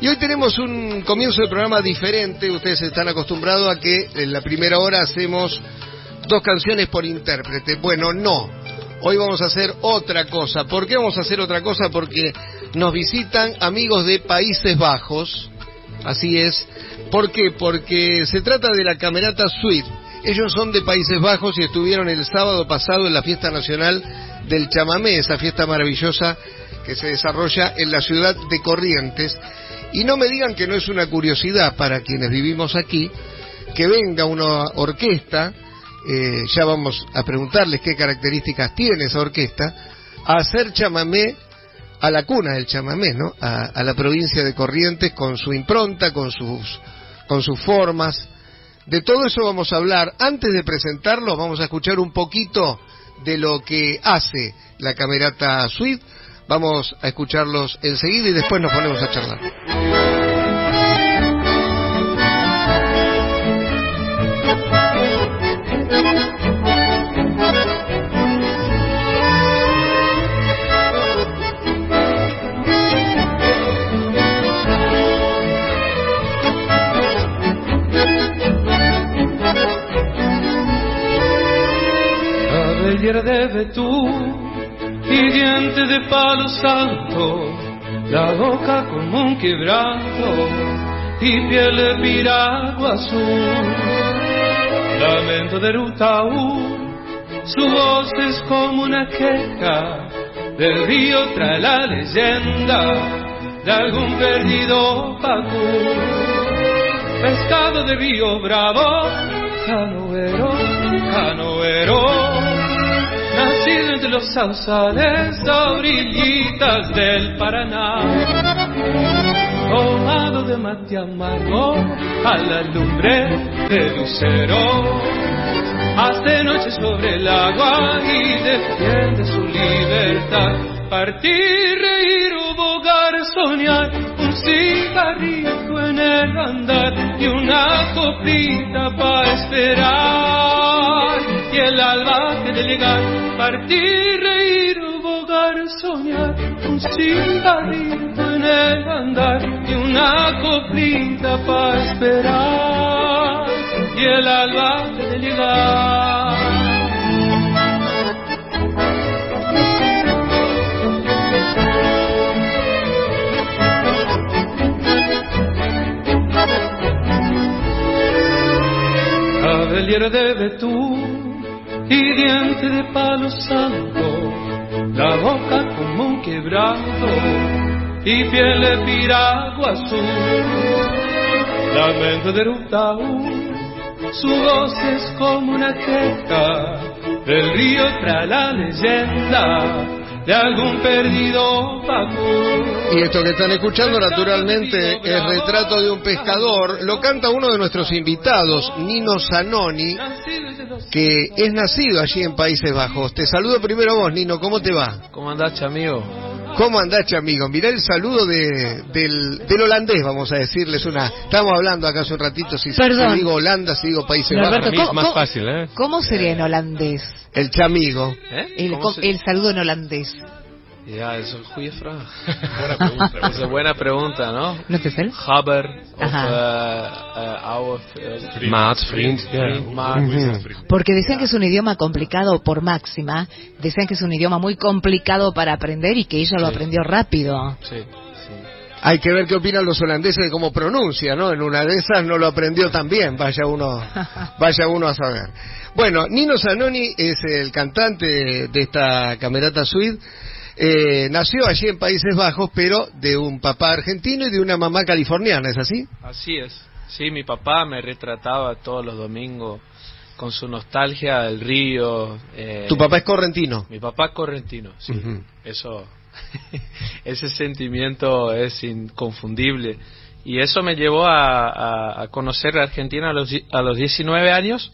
Y hoy tenemos un comienzo de programa diferente. Ustedes están acostumbrados a que en la primera hora hacemos dos canciones por intérprete. Bueno, no. Hoy vamos a hacer otra cosa. ¿Por qué vamos a hacer otra cosa? Porque nos visitan amigos de Países Bajos. Así es. ¿Por qué? Porque se trata de la Camerata Suite. Ellos son de Países Bajos y estuvieron el sábado pasado en la fiesta nacional del chamamé, esa fiesta maravillosa que se desarrolla en la ciudad de Corrientes. Y no me digan que no es una curiosidad para quienes vivimos aquí que venga una orquesta, eh, ya vamos a preguntarles qué características tiene esa orquesta, a hacer chamamé a la cuna del chamamé, ¿no? A, la provincia de Corrientes con su impronta, con sus, con sus formas. De todo eso vamos a hablar. Antes de presentarlo, vamos a escuchar un poquito de lo que hace la Camerata Suite. Vamos a escucharlos enseguida y después nos ponemos a charlar. Y diente de palo santo, la boca como un quebranto y piel de piragua azul. Lamento de Rutaú, su voz es como una queja, del río trae la leyenda de algún perdido pacú. Pescado de río bravo, canoero entre los sausales a orillitas del Paraná. Tomado de mate amargo a la lumbre de lucero, hace noche sobre el agua y defiende su libertad. Partir, reír bogar, soñar, un cigarrito en el andar y una coplita para esperar. Y el alba que de llegar, partir, reír bogar, soñar, un cigarrito en el andar y una coplita para esperar. Y el alba que de llegar. cabellera de betún y diente de palo santo, la boca como un quebrado y piel de piragua azul, lamento de Rutaú, su voz es como una queja, del río trae la leyenda de algún perdido Pacú. Y esto que están escuchando naturalmente es Retrato de un pescador. Lo canta uno de nuestros invitados, Nino Zanoni, que es nacido allí en Países Bajos. Te saludo primero a vos, Nino. ¿Cómo te va? ¿Cómo andás, amigo? ¿Cómo andás, amigo? Mirá el saludo de, del, del holandés, vamos a decirles una. Estamos hablando acá hace un ratito si, si digo Holanda, si digo Países Bajos. Es ¿cómo- más cómo- fácil, ¿eh? ¿Cómo sería en holandés? El chamigo. ¿Eh? El, ¿Cómo com- se- el saludo en holandés. Ja, dat is een goede vraag. Buena pregunta. Dat is een buena pregunta, ¿no? ¿No te sé? Haber, of Ajá. oude... Maat, vriend. Vriend, maat. Porque decían que es un idioma complicado por máxima, decían que es un idioma muy complicado para aprender y que ella lo Sí. aprendió rápido. Sí, sí. Hay que ver qué opinan los holandeses de cómo pronuncia, ¿no? En una de esas no lo aprendió tan bien, vaya uno, vaya uno a saber. Bueno, Nino Zanoni es el cantante de, de esta Camerata Suite. Eh, nació allí en Países Bajos, pero de un papá argentino y de una mamá californiana, ¿es así? Así es. Sí, mi papá me retrataba todos los domingos con su nostalgia del río. eh, Tu papá es correntino. Mi papá es correntino, sí. Eso, ese sentimiento es inconfundible. Y eso me llevó a, a- a conocer Argentina a los, a los 19 años,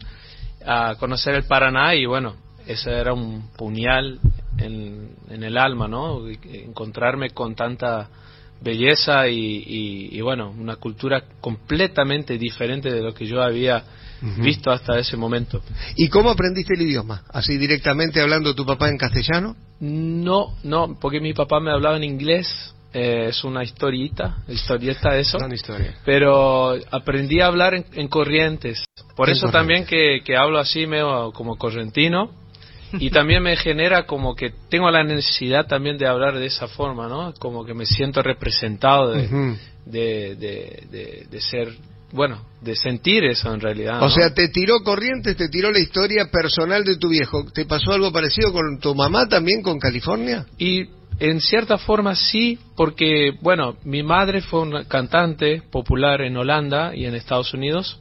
a conocer el Paraná y bueno, ese era un puñal en, en el alma, ¿no? Encontrarme con tanta belleza y, y- y, bueno, una cultura completamente diferente de lo que yo había visto hasta ese momento. ¿Y cómo aprendiste el idioma? ¿Así directamente hablando tu papá en castellano? No, no, porque mi papá me hablaba en inglés eh, es una historieta, historieta eso. Gran historia. Pero aprendí a hablar en, en corrientes. Por En eso también que, que hablo así medio como correntino. Y también me genera como que tengo la necesidad también de hablar de esa forma, ¿no? Como que me siento representado de, de, de, de- de ser, bueno, de sentir eso en realidad. O ¿no? sea, te tiró Corrientes, te tiró la historia personal de tu viejo. ¿Te pasó algo parecido con tu mamá también, con California? Y en cierta forma sí, porque, bueno, mi madre fue una cantante popular en Holanda y en Estados Unidos.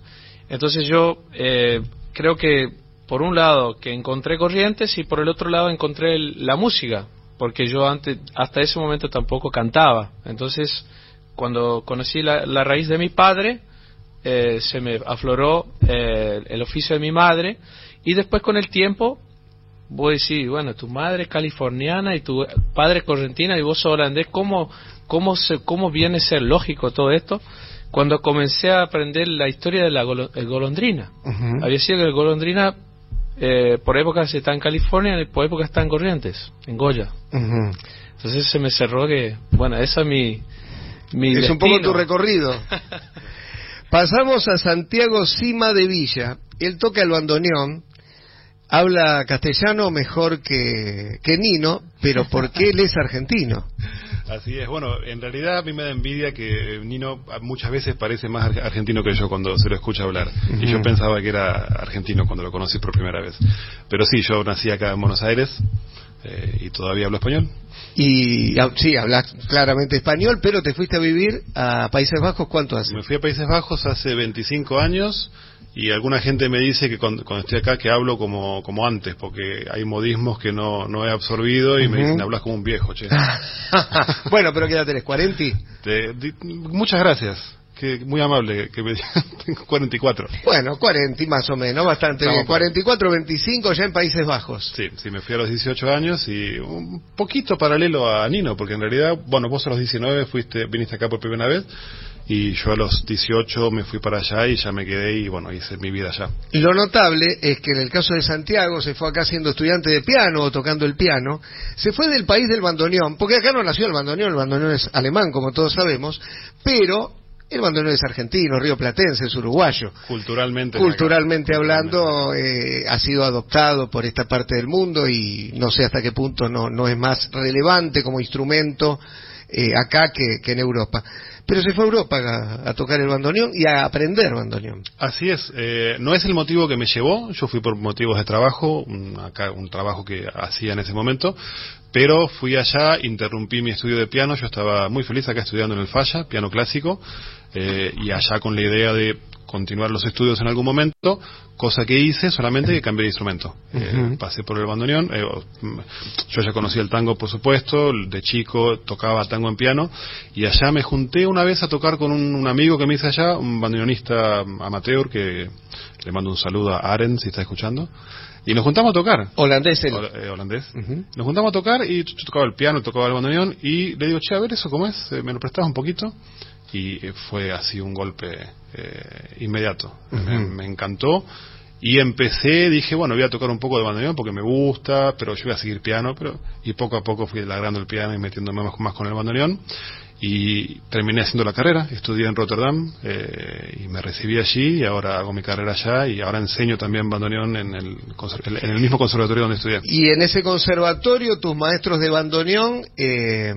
Entonces yo eh, creo que, por un lado, que encontré corrientes y por el otro lado encontré el- la música, porque yo antes, hasta ese momento tampoco cantaba. Entonces, cuando conocí la, la raíz de mi padre, eh, se me afloró eh, el oficio de mi madre y después con el tiempo vos decís, bueno, tu madre es californiana y tu padre es correntina y vos sos holandés, ¿cómo, cómo, se, ¿cómo viene a ser lógico todo esto? Cuando comencé a aprender la historia de la golo- golondrina. Había sido que el golondrina eh, por épocas está en California y por épocas está en Corrientes, en Goya. Entonces se me cerró que, bueno, esa es mi, mi Es un poco tu recorrido. Pasamos a Santiago Cima de Villa. Él toca el bandoneón, habla castellano mejor que, que Nino, pero porque él es argentino. Así es, bueno, en realidad a mí me da envidia que Nino muchas veces parece más ar- argentino que yo cuando se lo escucha hablar. Y yo pensaba que era argentino cuando lo conocí por primera vez. Pero sí, yo nací acá en Buenos Aires eh, y todavía hablo español. Y ah, sí, hablas claramente español, pero te fuiste a vivir a Países Bajos, ¿cuánto hace? Me fui a Países Bajos hace 25 años y alguna gente me dice que cuando, cuando estoy acá que hablo como, como antes, porque hay modismos que no, no he absorbido y me dicen, hablas como un viejo, che. bueno, pero ¿qué edad tenés? ¿40? Te- di- muchas gracias, que muy amable que me tengo 44. Bueno, 40 más o menos, bastante Estamos bien. por ahí. 44, 25 ya en Países Bajos. Sí, sí, me fui a los 18 años y un poquito paralelo a Nino, porque en realidad, bueno, vos a los 19 fuiste, viniste acá por primera vez y yo a los 18 me fui para allá y ya me quedé y bueno, hice mi vida allá. Lo notable es que en el caso de Santiago se fue acá siendo estudiante de piano o tocando el piano, se fue del país del bandoneón, porque acá no nació el bandoneón, el bandoneón es alemán como todos sabemos, pero el bandoneón es argentino, río platense, es uruguayo. Culturalmente. Culturalmente hablando, eh, ha sido adoptado por esta parte del mundo y no sé hasta qué punto no, no es más relevante como instrumento eh, acá que, que en Europa. Pero se fue a Europa a, a tocar el bandoneón y a aprender bandoneón. Así es, eh, no es el motivo que me llevó, yo fui por motivos de trabajo, un, acá, un trabajo que hacía en ese momento, pero fui allá, interrumpí mi estudio de piano, yo estaba muy feliz acá estudiando en el Falla, piano clásico, eh, y allá con la idea de continuar los estudios en algún momento, cosa que hice, solamente que cambié de instrumento. Eh, pasé por el bandoneón, eh, mm, yo ya conocía el tango, por supuesto, de chico tocaba tango en piano, y allá me junté una vez a tocar con un, un amigo que me hice allá, un bandoneonista amateur, que le mando un saludo a Aren, si está escuchando, y nos juntamos a tocar. Holandés. Hol- eh, holandés. Ujú. Nos juntamos a tocar y yo tocaba el piano, tocaba el bandoneón y le digo, che, a ver eso cómo es, Eh, me lo prestabas un poquito y fue así un golpe eh, inmediato. me, encantó y empecé, dije, bueno, voy a tocar un poco de bandoneón porque me gusta, pero yo voy a seguir piano, pero y poco a poco fui lagrando el piano y metiéndome más, más con el bandoneón y terminé haciendo la carrera, estudié en Rotterdam eh, y me recibí allí y ahora hago mi carrera allá y ahora enseño también bandoneón en el, en el mismo conservatorio donde estudié. Y en ese conservatorio, tus maestros de bandoneón, eh,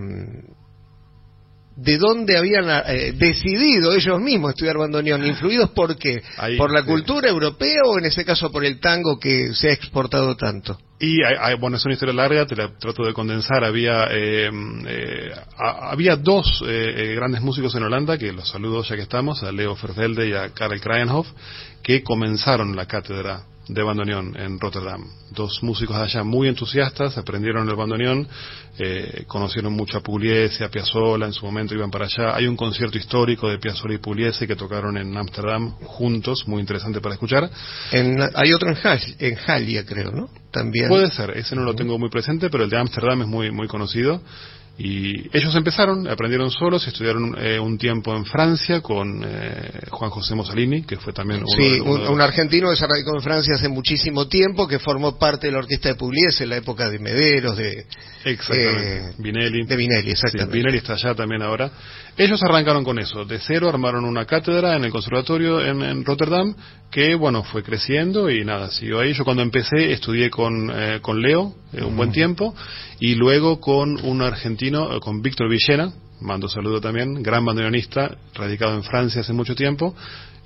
¿de dónde habían eh, decidido ellos mismos estudiar bandoneón? ¿Influidos por qué? Ahí, ¿Por la sí. cultura europea o en ese caso por el tango que se ha exportado tanto? Y hay- hay- bueno, es una historia larga, te la trato de condensar. Había eh, eh, a- había dos eh, eh, grandes músicos en Holanda, que los saludo ya que estamos, a Leo Vervelde y a Karel Krayenhoff, que comenzaron la cátedra de bandoneón en Rotterdam. Dos músicos de allá muy entusiastas, aprendieron el bandoneón, eh, conocieron mucho a Pugliese, a Piazzolla, en su momento iban para allá. Hay un concierto histórico de Piazzolla y Pugliese que tocaron en Ámsterdam juntos, muy interesante para escuchar. En- hay otro en, Hall- en Halia, creo, ¿no? También. Puede ser, ese no lo tengo muy presente, pero el de Ámsterdam es muy muy conocido Y ellos empezaron, aprendieron solos, estudiaron eh, un tiempo en Francia con eh, Juan José Mussolini, que fue también uno Sí, uno un, de los- un argentino que se radicó en Francia hace muchísimo tiempo, que formó parte de la orquesta de Pugliese en la época de Mederos, de, Exactamente. eh, Vinelli. de Vinelli, Sí, exactamente. Vinelli está allá también ahora. Ellos arrancaron con eso. De cero armaron una cátedra en el conservatorio en, en Rotterdam que, bueno, fue creciendo y nada, siguió ahí. Yo cuando empecé estudié con, eh, con Leo eh, un buen tiempo y luego con un argentino, eh, con Víctor Villena, mando saludo también, gran bandoneonista, radicado en Francia hace mucho tiempo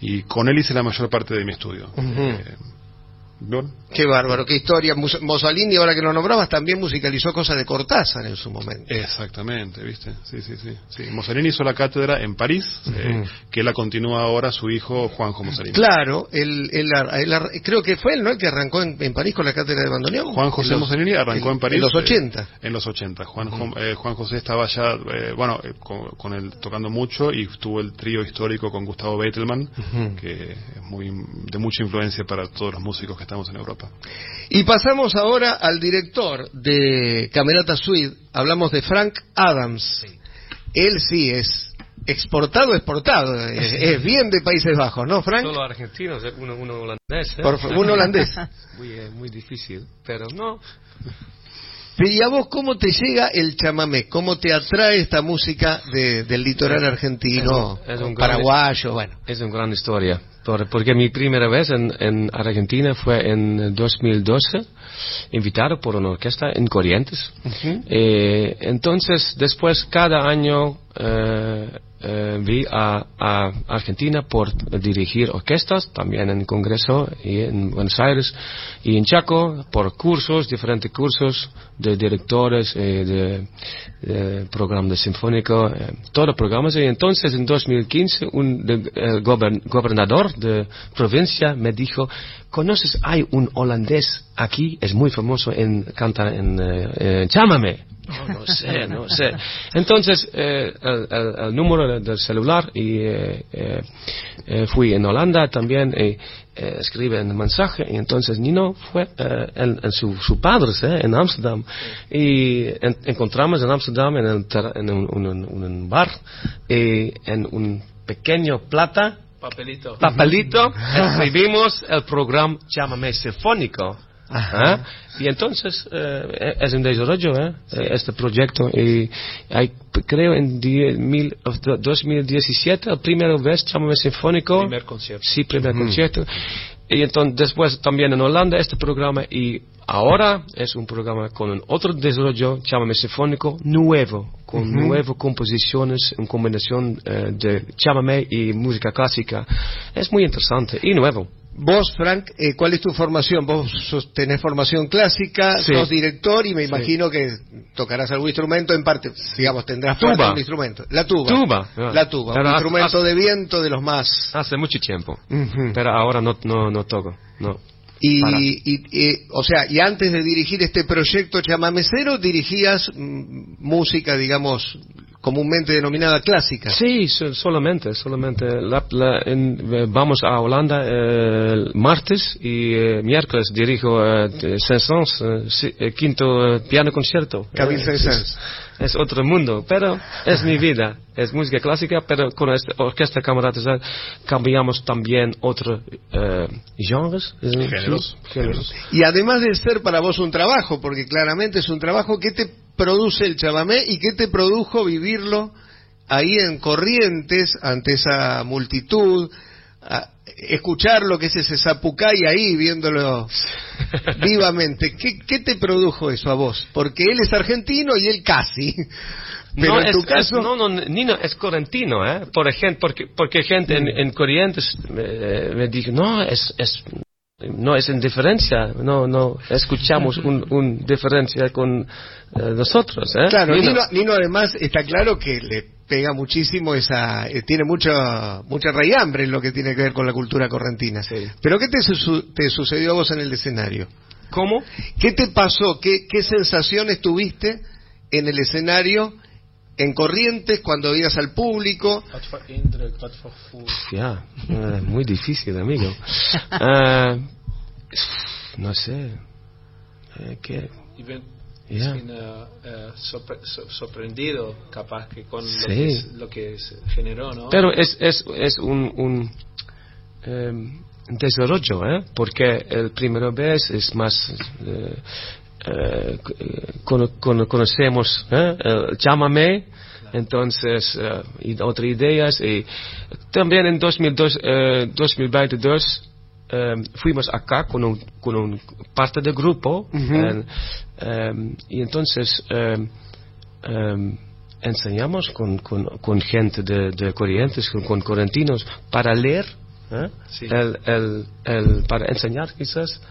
y con él hice la mayor parte de mi estudio. Eh, bueno, Qué bárbaro, qué historia. Mus- Mussolini, ahora que lo nombrabas, también musicalizó cosas de Cortázar en su momento. Exactamente, ¿viste? Sí, sí, sí. sí. Mussolini hizo la cátedra en París, eh, que la continúa ahora su hijo Juanjo Mussolini. Claro, él, él creo que fue él, ¿no? El que arrancó en, en París con la cátedra de bandoneón. Juan José los- Mussolini arrancó en, París. En los eh, 80. en los 80. Juan, eh, Juan José estaba ya, eh, bueno, eh, con, con él tocando mucho y tuvo el trío histórico con Gustavo Betelman, que es muy de mucha influencia para todos los músicos que estamos en Europa. Y pasamos ahora al director de Camerata Suite. Hablamos de Frank Adams. Él sí es exportado, exportado. Es, es bien de Países Bajos, ¿no, Frank? Solo argentinos, uno, uno holandés. ¿eh? Por un holandés. Muy, eh, muy difícil, pero no. Pero ¿y a vos cómo te llega el chamamé? ¿Cómo te atrae esta música de- del litoral argentino, Es un- es un gran- paraguayo? Bueno, Es una gran historia, por- porque mi primera vez en, en Argentina fue en 2012, invitado por una orquesta en Corrientes. Eh, entonces, después, cada año eh, eh, vi a, Argentina por dirigir orquestas, también en Congreso y en Buenos Aires y en Chaco, por cursos, diferentes cursos de directores, eh, de, de programa de sinfónico, eh, todos programas. Y entonces, en 2015, un de- gobern- gobernador de provincia me dijo, ¿conoces? Hay un holandés aquí, es muy famoso en canta en eh, eh, Chámame. No, no sé, no sé. Entonces, eh, el, el- el número del celular y eh, eh, eh, fui en Holanda también y eh, escribe un mensaje y entonces Nino fue eh, en, en su, su padre eh, en Amsterdam y en- encontramos en Amsterdam en, el en un, un- un- un bar y en un pequeño plata Papelito. papelito escribimos el programa Llámame Sinfónico. Ajá. Y entonces eh, es un desarrollo ¿eh? Eh, este proyecto y hay, creo en die- mil, of the- 2017 la primera vez Llámame Sinfónico. Primer concierto. sí primer concierto. Y entonces después también en Holanda este programa y ahora es un programa con un otro desarrollo Llámame Sinfónico nuevo con nuevas composiciones en combinación eh, de chamamé y música clásica. Es muy interesante y nuevo vos, Frank, eh, ¿cuál es tu formación? Vos sos- tenés formación clásica, Sí. sos director y me imagino que tocarás algún instrumento en parte, digamos, tendrás parte Tuba. de un instrumento. La tuba. Tuba. La tuba, Pero un hace- instrumento hace- de viento de los más... hace mucho tiempo Ujú. pero ahora no no no toco no Y, y, y, o sea, y antes de dirigir este proyecto chamamecero, dirigías mm, música, digamos, comúnmente denominada clásica. Sí, so- solamente, solamente. La- la- en- eh, vamos a Holanda eh, el martes y eh, miércoles dirijo eh, Saint-Saëns, quinto piano concierto. Camille Saint-Saëns. Es, otro mundo, pero es mi vida. Es música clásica, pero con esta orquesta camaradas eh, cambiamos también otros eh, genres. Géneros. sí, géneros. Y además de ser para vos un trabajo, porque claramente es un trabajo, ¿qué te produce el chamamé y qué te produjo vivirlo ahí en Corrientes, ante esa multitud? a- escuchar lo que es ese zapucay ahí, viéndolo vivamente. ¿Qué, ¿Qué te produjo eso a vos? Porque él es argentino y él casi. Pero no, en es, tu es- caso... no, no, Nino es correntino, ¿eh? Por ejemplo, porque, porque gente en, en Corrientes me, me dijo, no, es, es, no es indiferencia, no, no, escuchamos un, un diferencia con eh, nosotros, ¿eh? Claro, Nino. Nino, Nino además está claro que le pega muchísimo esa, eh, tiene mucha mucha raigambre en lo que tiene que ver con la cultura correntina. Sí. Pero ¿qué te, su- te sucedió a vos en el escenario? ¿Cómo? ¿Qué te pasó? ¿Qué, qué sensaciones tuviste en el escenario, en Corrientes, cuando ibas al público? Ya, eh, muy difícil, amigo. Eh, no sé. Eh, ¿qué? Yeah. sin, eh, eh, sorpre- so- sorprendido capaz que con lo, Sí. que, es- lo que generó, ¿no? Pero es, es, es un, un em, desarrollo, ¿eh? porque el primera vez es más... eh, eh, cono- cono- conocemos ¿eh? el llámame, entonces, eh, y otras ideas. Y también en 2002, eh, 2022 eh, fuimos acá con un, con un parte del grupo eh, eh, y entonces eh, eh, enseñamos con, con, con gente de, de Corrientes, con, con correntinos, para leer, ¿eh? Sí. el, el, el- para enseñar quizás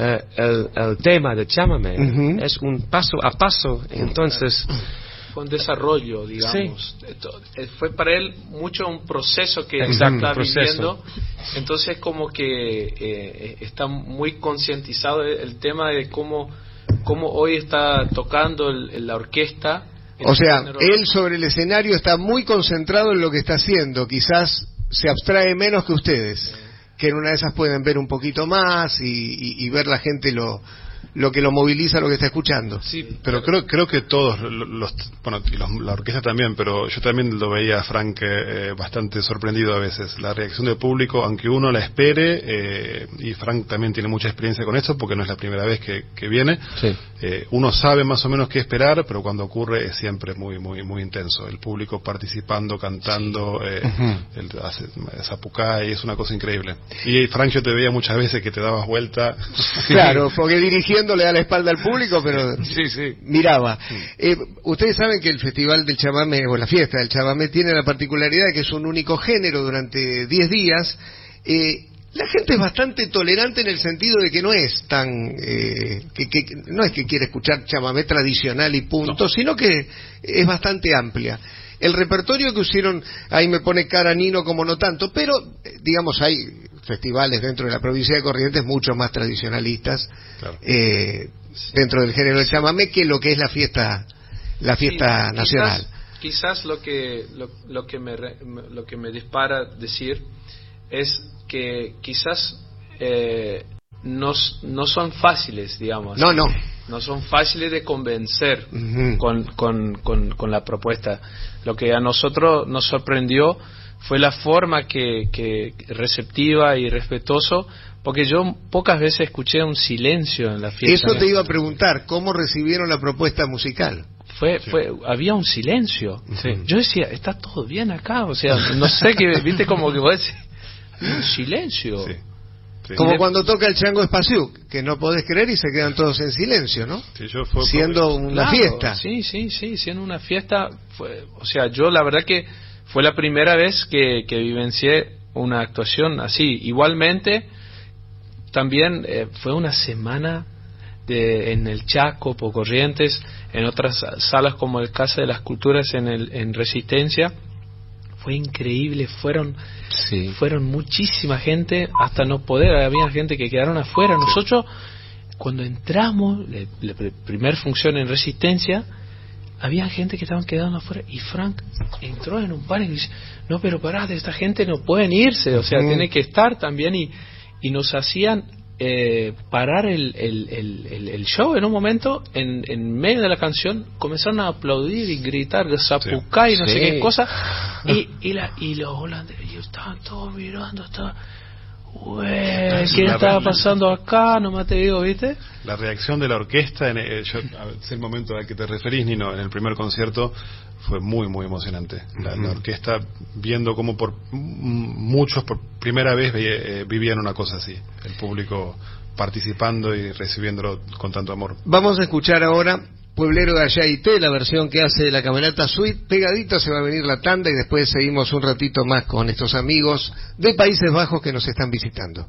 eh, el, el tema de Chámame. Es un paso a paso, entonces, fue un desarrollo, digamos. Esto- eh, fue para él mucho un proceso que Exacto, está proceso. viviendo. Entonces, como que eh, está muy concientizado el, tema de cómo, cómo hoy está tocando el- el- la orquesta. O sea, género- él sobre el escenario está muy concentrado en lo que está haciendo. Quizás se abstrae menos que ustedes, que en una de esas pueden ver un poquito más y, ver la gente lo, lo que lo moviliza, lo que está escuchando. Sí, pero creo, creo que todos, lo- los, bueno, y los- la orquesta también, pero yo también lo veía a Frank eh, bastante sorprendido a veces. La reacción del público, aunque uno la espere, eh, y Frank también tiene mucha experiencia con esto porque no es la primera vez que, que viene, Sí. eh, uno sabe más o menos qué esperar, pero cuando ocurre es siempre muy, muy, muy intenso. El público participando, cantando, eh, el, hace, zapucay, es una cosa increíble. Y Frank, yo te veía muchas veces que te dabas vuelta. Claro, porque dirigiendo le da la espalda al público, pero miraba. Eh, ustedes saben que el Festival del Chamamé, o la fiesta del Chamamé, tiene la particularidad de que es un único género durante 10 días. Eh, la gente es bastante tolerante en el sentido de que no es tan eh, que, que- no es que quiere escuchar chamamé tradicional y punto, sino que es bastante amplia. El repertorio que hicieron, ahí me pone cara Nino como no tanto, pero eh, digamos hay festivales dentro de la provincia de Corrientes mucho más tradicionalistas Claro. eh, dentro del género del chamamé que lo que es la fiesta la fiesta Sí, nacional. Quizás, quizás lo que lo, lo que me lo que me dispara decir es que quizás eh, no, no son fáciles, digamos. No, no. No son fáciles de convencer con, con, con, con la propuesta. Lo que a nosotros nos sorprendió fue la forma que, que receptiva y respetuoso, porque yo pocas veces escuché un silencio en la fiesta. Eso te iba a preguntar, ¿cómo recibieron la propuesta musical? fue, fue, había un silencio. Sí. Yo decía, está todo bien acá, o sea, no sé qué, viste como que vos decís, había un silencio. Sí. Sí. Como de- cuando toca el Chango Espaciuc, que no podés creer y se quedan todos en silencio, ¿no? Sí, yo fue- Siendo una Claro, fiesta. Sí, sí, sí, siendo una fiesta, fue, o sea, yo la verdad que fue la primera vez que, que vivencié una actuación así. Igualmente, también eh, fue una semana de, en el Chaco, por Corrientes, en otras salas como el Casa de las Culturas en, el, en Resistencia. Fue increíble, fueron Sí. fueron muchísima gente hasta no poder, había gente que quedaron afuera. Nosotros, cuando entramos, la, la pr- primer función en Resistencia, había gente que estaban quedando afuera y Frank entró en un pánico y dice, no, pero pará, de esta gente no pueden irse, o sea, tiene que estar también y, y nos hacían eh, parar el, el, el, show en un momento, en, en medio de la canción, comenzaron a aplaudir y gritar zapucay y no sé Sí. qué cosa, y, y, la, y los holandeses estaban todos mirando, estaban, "Güey, ¿qué La- estaba pasando acá? Nomás te digo, ¿viste? La reacción de la orquesta, en el, yo, a ver, sé el momento al que te referís, Nino, en el primer concierto fue muy, muy emocionante. La, la orquesta viendo cómo por m- muchos por primera vez eh, vivían una cosa así. El público participando y recibiéndolo con tanto amor. Vamos a escuchar ahora Pueblero de la versión que hace la camerata Suite. Pegadito se va a venir la tanda y después seguimos un ratito más con estos amigos de Países Bajos que nos están visitando.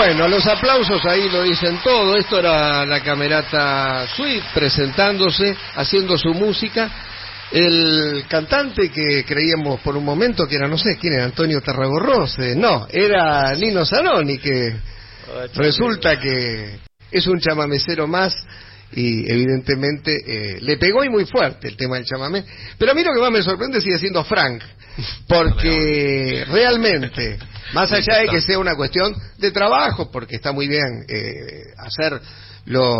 Bueno, los aplausos ahí lo dicen todo. Esto era la camerata Sweet presentándose, haciendo su música. El cantante que creíamos por un momento que era, no sé, ¿quién era? Antonio Tarragorrose. No, era Nino Zanoni, que resulta que es un chamamecero más y evidentemente eh, le pegó y muy fuerte el tema del chamamé. Pero a mí lo que más me sorprende sigue siendo Frank, porque realmente, más allá de que sea una cuestión de trabajo, porque está muy bien eh, hacer lo,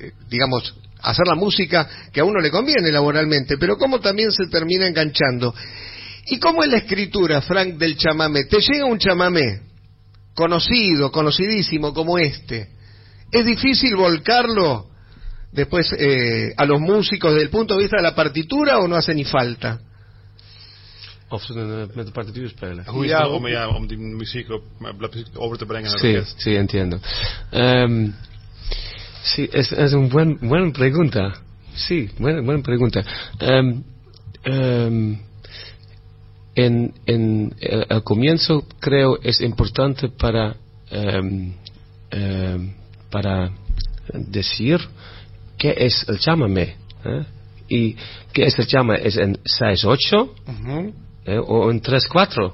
eh, digamos, hacer la música que a uno le conviene laboralmente, pero cómo también se termina enganchando. ¿Y cómo es la escritura, Frank, del chamamé? Te llega un chamamé conocido, conocidísimo como este. ¿Es difícil volcarlo después eh, a los músicos desde el punto de vista de la partitura o no hace ni falta? Of ze een, eh, met de partituur spelen. Hoe is Ja, het om, ja, om die muziek op, eh, over te brengen naar Sí, orkest? sí, entiendo. Em, sí, es, es una buen, buena pregunta. Sí, buena, buena pregunta. Em, em, en, en el, el comienzo creo es importante para, para decir qué es el chamamé. ¿eh? Y qué es el chamamé, es en 6-8 ¿eh? o en 3-4.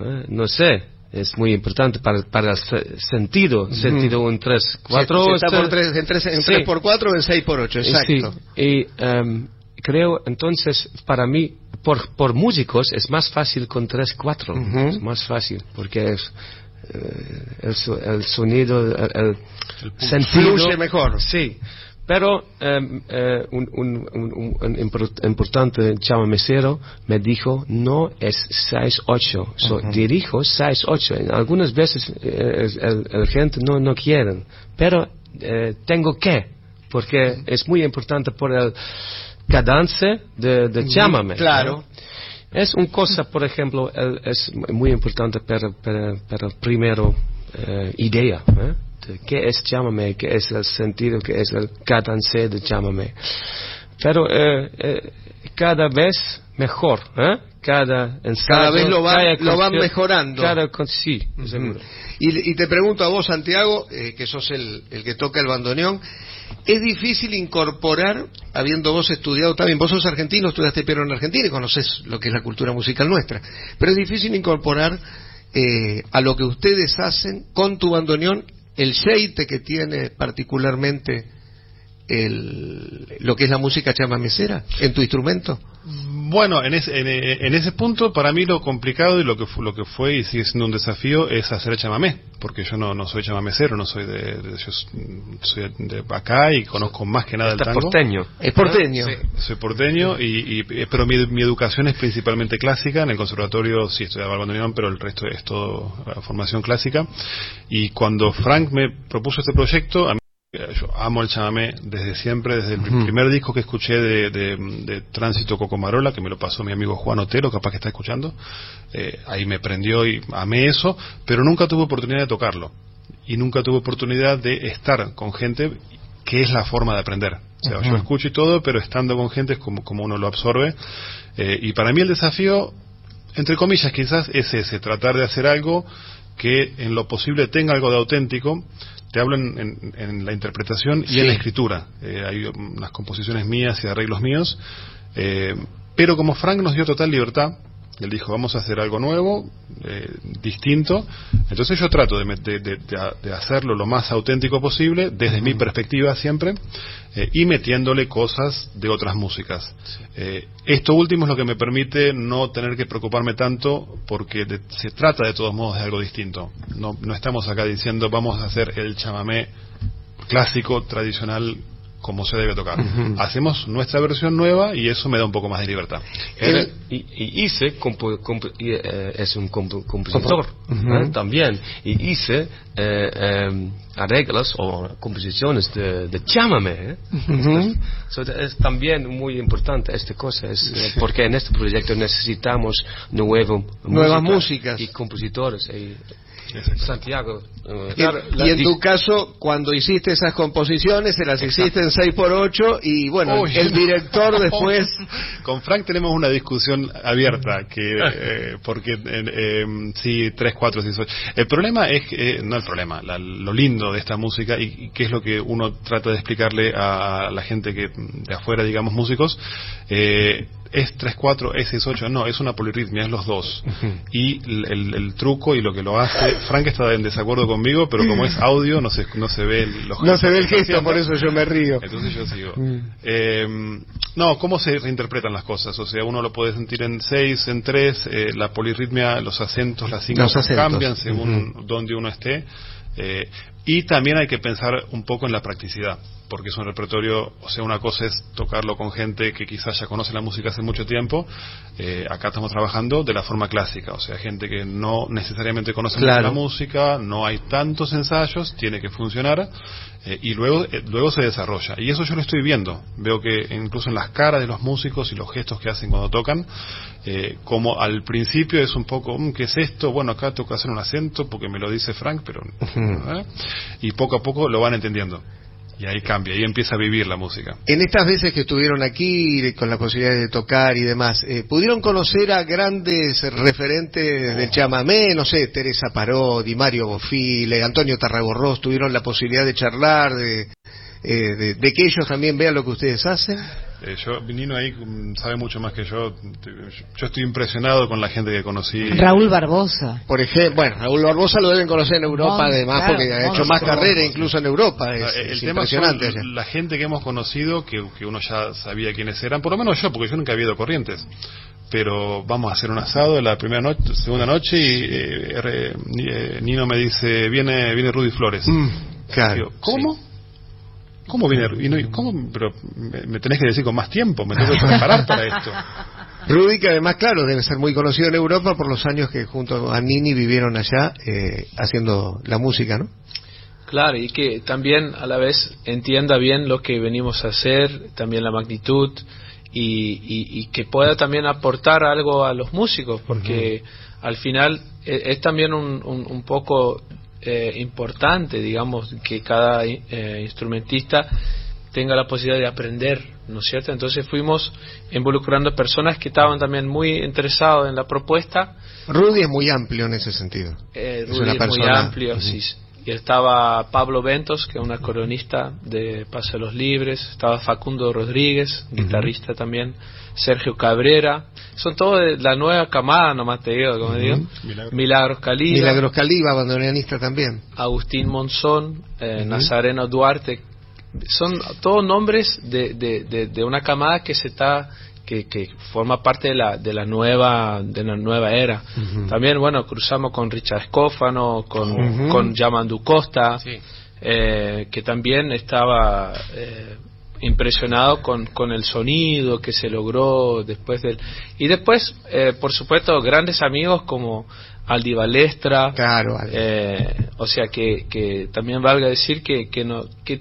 ¿eh? No sé, es muy importante para, para el se- sentido. Sentido en 3-4. Si está este- tres, en 3 en Sí. tres por 4 o en 6 por 8, exacto. Sí, y em, creo entonces para mí, por, por músicos, es más fácil con 3-4. Ujú. Es más fácil porque es eh, el, el sonido, el, el sentido. Fluye mejor. Sí, Pero em, eh, un, un, un, un impor- importante chamamecero me dijo, no es 6-8, so, dirijo 6-8. En Algunas veces eh, el, el gente no, no quieren, pero eh, tengo que, porque es muy importante por el cadence de, de chamame. claro. ¿no? Es una cosa, por ejemplo, el- es muy importante para, para, para primero eh, idea. De ¿Qué es chamame? ¿Qué es el sentido? ¿Qué es el cadence de chamame? Pero eh, eh, cada vez mejor. ¿eh? Cada ensayo, Cada vez lo van- lo van mejorando. Cada sí. Y, y te pregunto a vos, Santiago, eh, que sos el, el que toca el bandoneón, ¿es difícil incorporar, habiendo vos estudiado también, vos sos argentino, estudiaste piano en Argentina y conoces lo que es la cultura musical nuestra, pero es difícil incorporar eh, a lo que ustedes hacen con tu bandoneón el sheite que tiene particularmente el, lo que es la música chamamecera en tu instrumento? Bueno, en ese, en, en ese punto, para mí lo complicado y lo que, lo que fue y sigue siendo un desafío es hacer chamamé, porque yo no, no soy chamamecero, no soy de, de- yo soy de acá y conozco más que nada el tango. porteño. Es porteño. Soy porteño, y, y- pero mi, mi educación es principalmente clásica. En el conservatorio sí estudiaba bandoneón, pero el resto es todo eh, formación clásica. Y cuando Frank me propuso este proyecto, a mí, eh, yo amo el chamamé desde siempre, desde el primer disco que escuché de, de- de Tránsito Cocomarola, que me lo pasó mi amigo Juan Otero, capaz que está escuchando. Eh, ahí me prendió y amé eso, pero nunca tuve oportunidad de tocarlo. Y nunca tuve oportunidad de estar con gente que es la forma de aprender. O sea, yo escucho y todo, pero estando con gente es como, como uno lo absorbe. Eh, y para mí el desafío, entre comillas, quizás es ese, tratar de hacer algo que en lo posible tenga algo de auténtico. Te hablo en, en- en la interpretación y en la escritura. Eh, hay unas composiciones mías y arreglos míos. Eh, pero como Frank nos dio total libertad, él dijo, vamos a hacer algo nuevo, eh, distinto. Entonces yo trato de, de- de- de- de hacerlo lo más auténtico posible, desde mi perspectiva siempre, eh, y metiéndole cosas de otras músicas. Eh, esto último es lo que me permite no tener que preocuparme tanto, porque de- se trata de todos modos de algo distinto. No, no estamos acá diciendo, vamos a hacer el chamamé clásico, tradicional, como se debe tocar. Hacemos nuestra versión nueva y eso me da un poco más de libertad. Era- y, y y, eh, es un compo- compositor ¿eh? también, y hice eh, eh, arreglos o composiciones de, de chamame. ¿eh? So, es también muy importante esta cosa, es, eh, porque en este proyecto necesitamos nuevo Nuevas música músicas. y compositores. y Santiago. eh, Y- y en tu caso, cuando hiciste esas composiciones, se las hiciste en 6x8 y bueno, Uy, el director después... Con Frank tenemos una discusión abierta, que eh, porque eh, eh, sí, 3, 4, 6, 8. El problema es, que, eh, no el problema, la- lo lindo de esta música y, y que es lo que uno trata de explicarle a la gente que de afuera, digamos, músicos, eh, es 3, 4, es 6, 8, no, es una polirritmia, es los dos. Y el, el- el truco y lo que lo hace, Frank está en desacuerdo conmigo, pero como es audio, no se, no se ve los No se ve el gesto, por eso yo me río. Entonces yo sigo. Eh, no, ¿cómo se reinterpretan las cosas? O sea, uno lo puede sentir en seis, en tres, eh, la polirritmia, los acentos, las acentos. cambian según donde uno esté. Eh, y también hay que pensar un poco en la practicidad, porque es un repertorio, o sea, una cosa es tocarlo con gente que quizás ya conoce la música hace mucho tiempo, eh, acá estamos trabajando de la forma clásica, o sea, gente que no necesariamente conoce Claro. la música, no hay tantos ensayos, tiene que funcionar, eh, y luego, eh, luego se desarrolla. Y eso yo lo estoy viendo. Veo que incluso en las caras de los músicos y los gestos que hacen cuando tocan, eh, como al principio es un poco, "Mm, ¿qué es esto? Bueno, acá toca hacer un acento porque me lo dice Frank, pero... ¿eh? Y poco a poco lo van entendiendo. Y ahí cambia, ahí empieza a vivir la música. En estas veces que estuvieron aquí con la posibilidad de tocar y demás, eh, ¿pudieron conocer a grandes referentes del chamamé? No sé, Teresa Parodi, Mario Bofile, Antonio Tarragorros, ¿tuvieron la posibilidad de charlar, de, eh, de, de que ellos también vean lo que ustedes hacen? Eh, yo, Nino ahí mm, sabe mucho más que yo. Yo estoy impresionado con la gente que conocí. Raúl Barbosa. Por ejemplo, bueno, Raúl Barbosa lo deben conocer en Europa, además, claro, porque ha hecho más carrera incluso en Europa. Es, Ah, el es tema impresionante. son la gente que hemos conocido, que, que uno ya sabía quiénes eran, por lo menos yo, porque yo nunca había ido a Corrientes. Pero vamos a hacer un asado la primera noche, segunda noche, y eh, R- eh, Nino me dice, viene, viene Rudy Flores. Mm, claro. Digo, ¿Cómo? ¿Cómo viene? Y no, ¿cómo? Pero me, me tenés que decir con más tiempo, me tengo que preparar para esto. Rudy, que además, claro, debe ser muy conocido en Europa por los años que junto a Nini vivieron allá eh, haciendo la música, ¿no? Claro, y que también a la vez entienda bien lo que venimos a hacer, también la magnitud, y, y- y que pueda también aportar algo a los músicos, porque al final e- es, también un, un- un poco eh, importante, digamos, que cada eh, instrumentista tenga la posibilidad de aprender, ¿no es cierto? Entonces fuimos involucrando personas que estaban también muy interesados en la propuesta, Rudy es muy amplio en ese sentido. eh, Es Rudy es muy amplio, sí. Y estaba Pablo Ventos, que es un acordeonista de Paso de los Libres. Estaba Facundo Rodríguez, guitarrista también. Sergio Cabrera. Son todos de la nueva camada, nomás te digo, como digo. Milagros. Milagros Caliba. Milagros Caliba, bandoneonista también. Agustín Monzón, eh, Nazareno Duarte, son todos nombres de, de, de, de una camada que se está que, que forma parte de la de la nueva de la nueva era. También bueno cruzamos con Richard Escófano, con Ujú. con Yamandu Costa, eh, que también estaba eh, impresionado con, con el sonido que se logró después del y después eh, por supuesto grandes amigos como Aldi Balestra Claro, Ale. eh, o sea que, que también valga decir que, que, no, que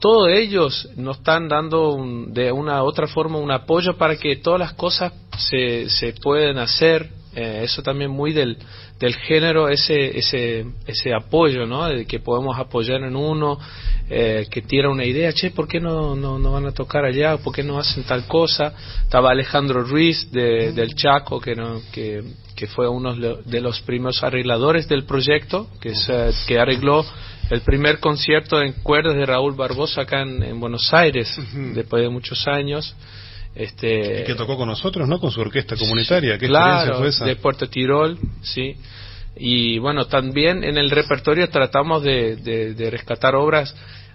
todos ellos nos están dando un- de una otra forma un apoyo para que todas las cosas se, se pueden hacer. eh, eso también muy del, del género, ese, ese, ese apoyo, ¿no? De que podemos apoyar en uno, eh, que tira una idea, che, ¿por qué no, no, no van a tocar allá? ¿Por qué no hacen tal cosa? Estaba Alejandro Ruiz de, del Chaco, que, no, que, que fue uno de lo- de los primeros arregladores del proyecto, que, se- que arregló el primer concierto en cuerdas de Raúl Barbosa acá en, en Buenos Aires, después de muchos años. Este, Y que tocó con nosotros, ¿no? Con su orquesta comunitaria. ¿Qué experiencia claro, fue esa? de Puerto Tirol, sí. Y bueno, también en el repertorio tratamos de, de- de rescatar obras.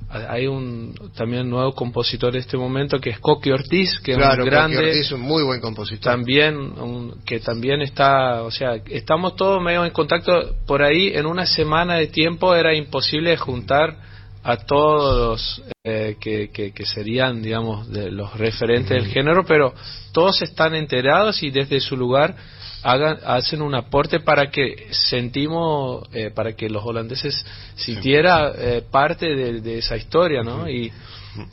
Hay un también nuevo compositor en este momento que es Coqui Ortiz, que claro, es un grande Coqui Ortiz, un muy buen compositor. también un- que también está o sea estamos todos medio en contacto. Por ahí en una semana de tiempo era imposible juntar a todos eh, que, que, que serían digamos de los referentes del género pero todos están enterados y desde su lugar hagan hacen un aporte para que sentimos eh, para que los holandeses sintiera eh, parte de, de esa historia no y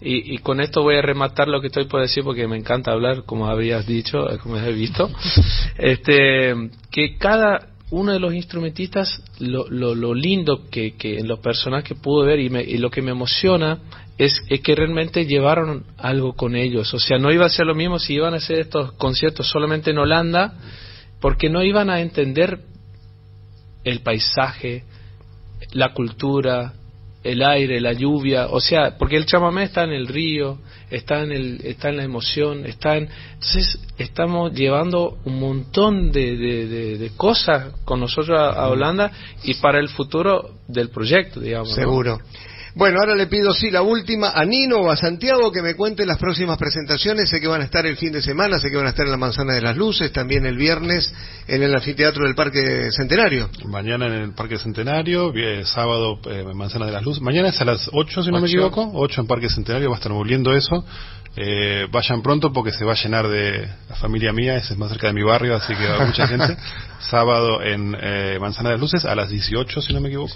y, y con esto voy a rematar lo que estoy por decir porque me encanta hablar, como habías dicho, eh, como has visto. Este, que cada uno de los instrumentistas, lo, lo, lo lindo que, que en los personajes que pude ver y, me- y lo que me emociona es, es que realmente llevaron algo con ellos. O sea, no iba a ser lo mismo si iban a hacer estos conciertos solamente en Holanda, porque no iban a entender el paisaje, la cultura, el aire, la lluvia, o sea, porque el chamamé está en el río, está en el, está en la emoción, está en, entonces estamos llevando un montón de, de, de- de cosas con nosotros a, a Holanda y para el futuro del proyecto, digamos. ¿no? Bueno, ahora le pido, sí, la última a Nino o a Santiago que me cuenten las próximas presentaciones. Sé que van a estar el fin de semana, sé que van a estar en la Manzana de las Luces, también el viernes en el anfiteatro del Parque Centenario. Mañana en el Parque Centenario, sábado eh, Manzana de las Luces. Mañana es a las 8, si no me equivoco. 8 en Parque Centenario, va a estar volviendo eso. Eh, vayan pronto porque se va a llenar de la familia mía, ese es más cerca de mi barrio, así que va mucha gente. Sábado en eh, Manzana de las Luces a las 18, si no me equivoco.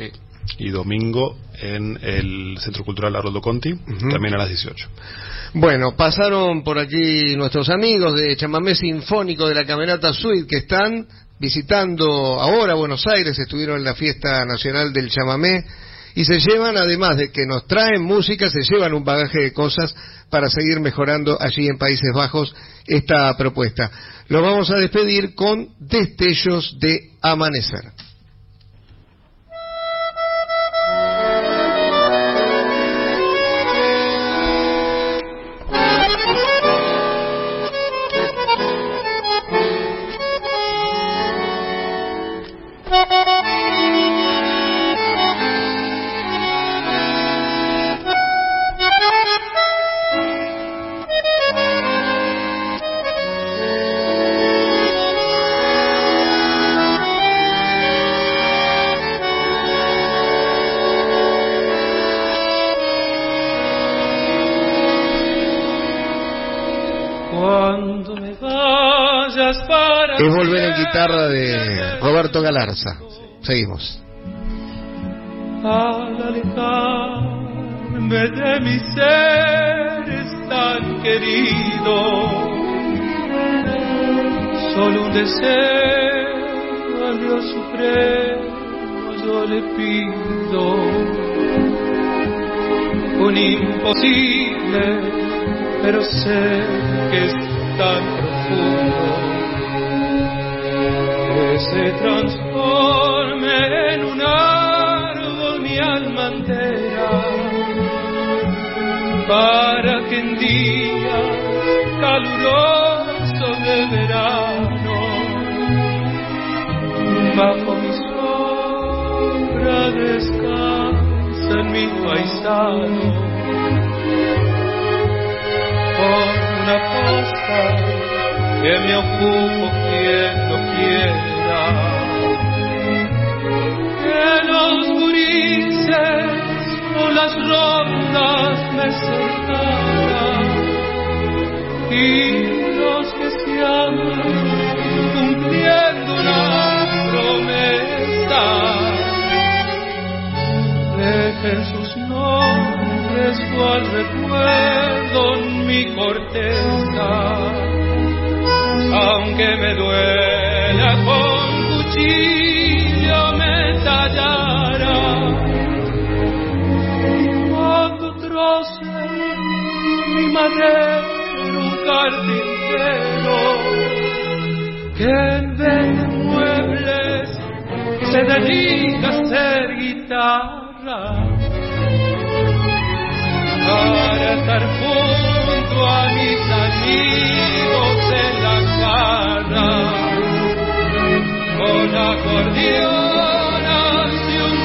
Y domingo en el Centro Cultural Haroldo Conti, también a las 18. Bueno, pasaron por aquí nuestros amigos de Chamamé Sinfónico de la Camerata Suite que están visitando ahora Buenos Aires, estuvieron en la fiesta nacional del chamamé y se llevan, además de que nos traen música, se llevan un bagaje de cosas para seguir mejorando allí en Países Bajos esta propuesta. Lo vamos a despedir con Destellos de Amanecer. Cuando me vayas para. Es volver en guitarra de Roberto Galarza. Seguimos. Al alejarme de mi ser tan querido, solo un deseo al Dios Supremo yo le pido, un imposible pero sé que es tan profundo que se transforme en un árbol mi alma entera para que en días calurosos de verano bajo mi sombra descansa en mi paisano una pasta que me ocupo quien lo quiera. Que los gurises o las rondas me cercaran y los que se aman cumpliendo una promesa dejen sus nombres cual recuerdo en mi corteza aunque me duela con cuchillo me tallará. Y cuando troce mi madero un carpintero, que en muebles se dedica a hacer guitarra. Para estar junto a mis amigos en la cara, con acordeón hacia un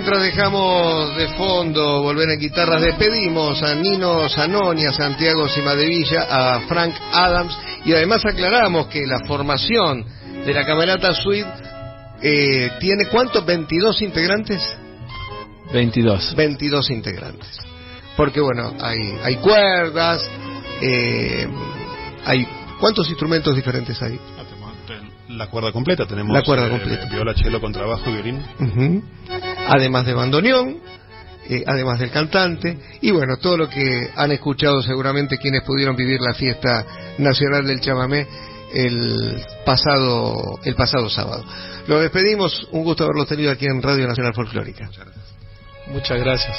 mientras dejamos de fondo volver en guitarras, despedimos a Nino Zanoni, a Santiago Cimadevilla, a Frank Adams y además aclaramos que la formación de la Camerata Suite eh, tiene ¿cuántos? ¿22 integrantes? 22. 22 integrantes. Porque bueno, hay, hay cuerdas, eh, hay ¿cuántos instrumentos diferentes hay? Ah, La cuerda completa, tenemos La cuerda eh, completa. viola, cello, contrabajo, violín. Ujú. Además de bandoneón, eh, además del cantante, y bueno, todo lo que han escuchado seguramente quienes pudieron vivir la fiesta nacional del chamamé el pasado, el pasado sábado. Los despedimos, un gusto haberlos tenido aquí en Radio Nacional Folclórica. Muchas gracias.